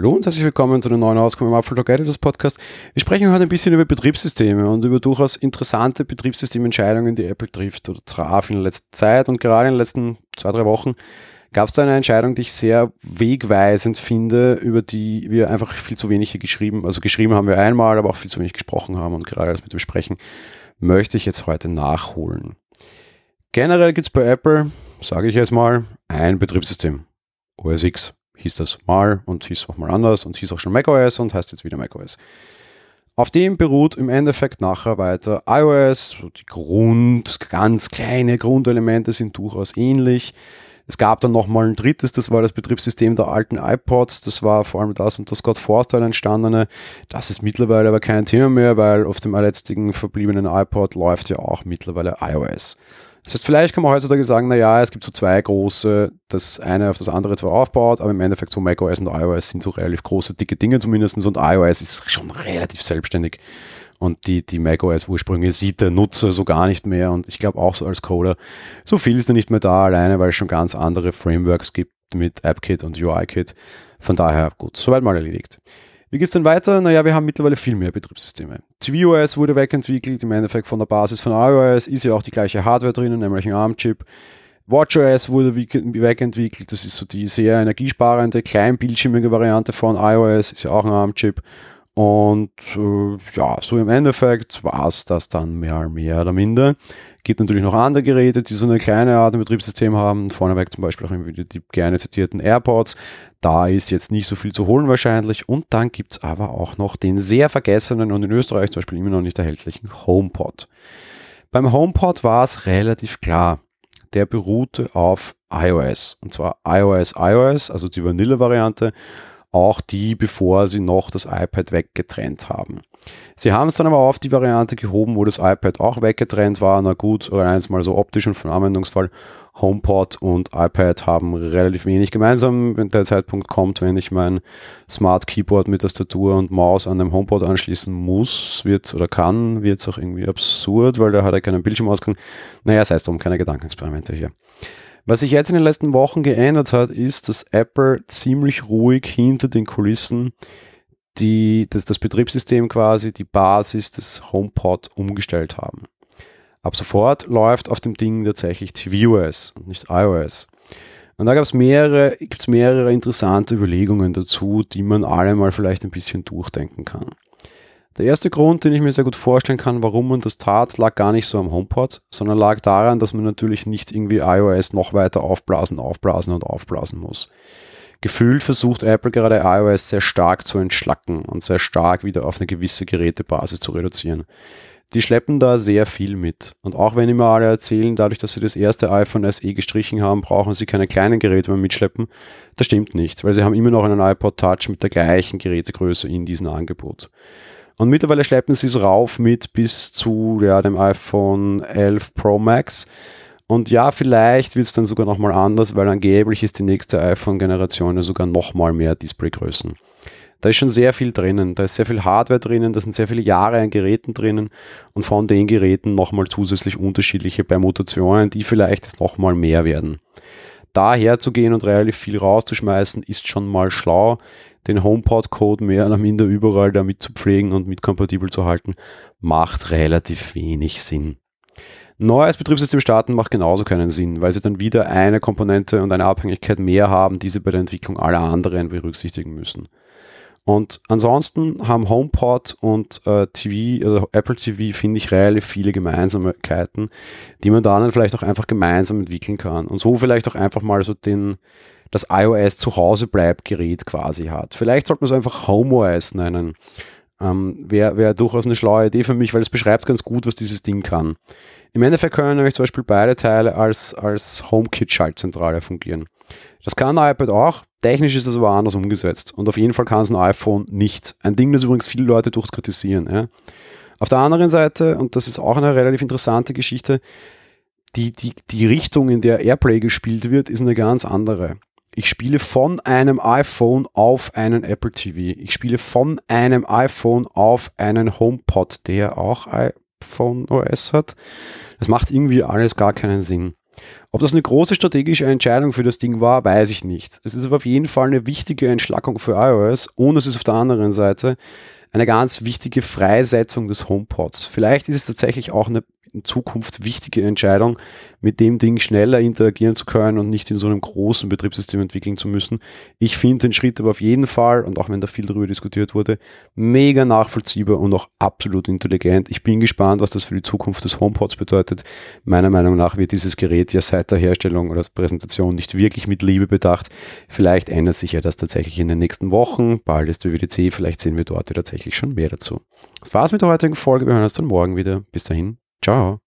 Hallo und herzlich willkommen zu einer neuen Ausgabe im Apfeltalk Editors Podcast. Wir sprechen heute ein bisschen über Betriebssysteme und über durchaus interessante Betriebssystementscheidungen, die Apple trifft oder traf in der letzten Zeit und gerade in den letzten zwei, drei Wochen gab es da eine Entscheidung, die ich sehr wegweisend finde, über die wir einfach viel zu wenig hier geschrieben, also geschrieben haben wir einmal, aber auch viel zu wenig gesprochen haben und gerade das mit dem Sprechen möchte ich jetzt heute nachholen. Generell gibt es bei Apple, sage ich jetzt mal, ein Betriebssystem. OS X hieß das mal und hieß auch mal anders und hieß auch schon macOS und heißt jetzt wieder macOS. Auf dem beruht im Endeffekt nachher weiter iOS. Die Grund, ganz kleine Grundelemente sind durchaus ähnlich. Es gab dann nochmal ein drittes, das war das Betriebssystem der alten iPods. Das war vor allem das unter Scott Forstall entstandene. Das ist mittlerweile aber kein Thema mehr, weil auf dem letztigen verbliebenen iPod läuft ja auch mittlerweile iOS. Das heißt, vielleicht kann man heutzutage sagen, naja, es gibt so zwei große, das eine auf das andere zwar aufbaut, aber im Endeffekt so macOS und iOS sind so relativ große, dicke Dinge zumindest und iOS ist schon relativ selbstständig. Und die, die macOS-Ursprünge sieht der Nutzer so gar nicht mehr. Und ich glaube auch so als Coder, so viel ist da nicht mehr da, alleine weil es schon ganz andere Frameworks gibt mit AppKit und UIKit. Von daher, gut, soweit mal erledigt. Wie geht es denn weiter? Naja, wir haben mittlerweile viel mehr Betriebssysteme. tvOS wurde wegentwickelt, im Endeffekt von der Basis von iOS, ist ja auch die gleiche Hardware drinnen, nämlich ein ARM-Chip. WatchOS wurde wegentwickelt, das ist so die sehr energiesparende, kleinbildschirmige Variante von iOS, ist ja auch ein ARM-Chip. Und äh, ja, so im Endeffekt war es das dann mehr, mehr oder minder. Gibt natürlich noch andere Geräte, die so eine kleine Art von Betriebssystem haben. Vorneweg zum Beispiel auch die, die gerne zitierten AirPods. Da ist jetzt nicht so viel zu holen wahrscheinlich. Und dann gibt es aber auch noch den sehr vergessenen und in Österreich zum Beispiel immer noch nicht erhältlichen HomePod. Beim HomePod war es relativ klar. Der beruhte auf iOS. Und zwar iOS iOS, also die Vanille-Variante auch die, bevor sie noch das iPad weggetrennt haben. Sie haben es dann aber auf die Variante gehoben, wo das iPad auch weggetrennt war. Na gut, oder eins mal so optisch und vom Anwendungsfall. HomePod und iPad haben relativ wenig gemeinsam, wenn der Zeitpunkt kommt, wenn ich mein Smart Keyboard mit Tastatur und Maus an dem HomePod anschließen muss, wird oder kann, wird es auch irgendwie absurd, weil der hat ja keinen Bildschirmausgang. Naja, sei es drum, keine Gedankenexperimente hier. Was sich jetzt in den letzten Wochen geändert hat, ist, dass Apple ziemlich ruhig hinter den Kulissen die, das, das Betriebssystem quasi, die Basis des HomePod umgestellt haben. Ab sofort läuft auf dem Ding tatsächlich tvOS und nicht iOS. Und da gab es mehrere, gibt's mehrere interessante Überlegungen dazu, die man alle mal vielleicht ein bisschen durchdenken kann. Der erste Grund, den ich mir sehr gut vorstellen kann, warum man das tat, lag gar nicht so am HomePod, sondern lag daran, dass man natürlich nicht irgendwie iOS noch weiter aufblasen, aufblasen und aufblasen muss. Gefühlt versucht Apple gerade iOS sehr stark zu entschlacken und sehr stark wieder auf eine gewisse Gerätebasis zu reduzieren. Die schleppen da sehr viel mit. Und auch wenn immer alle erzählen, dadurch, dass sie das erste iPhone SE gestrichen haben, brauchen sie keine kleinen Geräte mehr mitschleppen, das stimmt nicht, weil sie haben immer noch einen iPod Touch mit der gleichen Gerätegröße in diesem Angebot. Und mittlerweile schleppen sie es rauf mit bis zu ja, dem iPhone 11 Pro Max. Und ja, vielleicht wird es dann sogar nochmal anders, weil angeblich ist die nächste iPhone-Generation ja sogar nochmal mehr Displaygrößen. Da ist schon sehr viel drinnen. Da ist sehr viel Hardware drinnen, da sind sehr viele Jahre an Geräten drinnen und von den Geräten nochmal zusätzlich unterschiedliche Permutationen, die vielleicht jetzt nochmal mehr werden. Daher zu gehen und relativ viel rauszuschmeißen, ist schon mal schlau den HomePod-Code mehr oder minder überall damit zu pflegen und mit kompatibel zu halten, macht relativ wenig Sinn. Neues Betriebssystem starten macht genauso keinen Sinn, weil sie dann wieder eine Komponente und eine Abhängigkeit mehr haben, die sie bei der Entwicklung aller anderen berücksichtigen müssen. Und ansonsten haben HomePod und äh, TV, also Apple TV, finde ich relativ viele Gemeinsamkeiten, die man dann vielleicht auch einfach gemeinsam entwickeln kann. Und so vielleicht auch einfach mal so den, das iOS zu Hause bleibt Gerät quasi hat. Vielleicht sollte man es einfach HomeOS nennen. Ähm, Wäre wär durchaus eine schlaue Idee für mich, weil es beschreibt ganz gut, was dieses Ding kann. Im Endeffekt können nämlich zum Beispiel beide Teile als, als HomeKit-Schaltzentrale fungieren. Das kann ein iPad auch, technisch ist das aber anders umgesetzt und auf jeden Fall kann es ein iPhone nicht. Ein Ding, das übrigens viele Leute durchs kritisieren. Ja. Auf der anderen Seite, und das ist auch eine relativ interessante Geschichte, die, die, die Richtung, in der Airplay gespielt wird, ist eine ganz andere. Ich spiele von einem iPhone auf einen Apple TV. Ich spiele von einem iPhone auf einen HomePod, der auch iPhone OS hat. Das macht irgendwie alles gar keinen Sinn. Ob das eine große strategische Entscheidung für das Ding war, weiß ich nicht. Es ist aber auf jeden Fall eine wichtige Entschlackung für iOS und es ist auf der anderen Seite eine ganz wichtige Freisetzung des HomePods. Vielleicht ist es tatsächlich auch eine in Zukunft wichtige Entscheidung, mit dem Ding schneller interagieren zu können und nicht in so einem großen Betriebssystem entwickeln zu müssen. Ich finde den Schritt aber auf jeden Fall, und auch wenn da viel darüber diskutiert wurde, mega nachvollziehbar und auch absolut intelligent. Ich bin gespannt, was das für die Zukunft des HomePods bedeutet. Meiner Meinung nach wird dieses Gerät ja seit der Herstellung oder Präsentation nicht wirklich mit Liebe bedacht. Vielleicht ändert sich ja das tatsächlich in den nächsten Wochen. Bald ist der WWDC, vielleicht sehen wir dort ja tatsächlich schon mehr dazu. Das war's mit der heutigen Folge. Wir hören uns dann morgen wieder. Bis dahin. Ciao.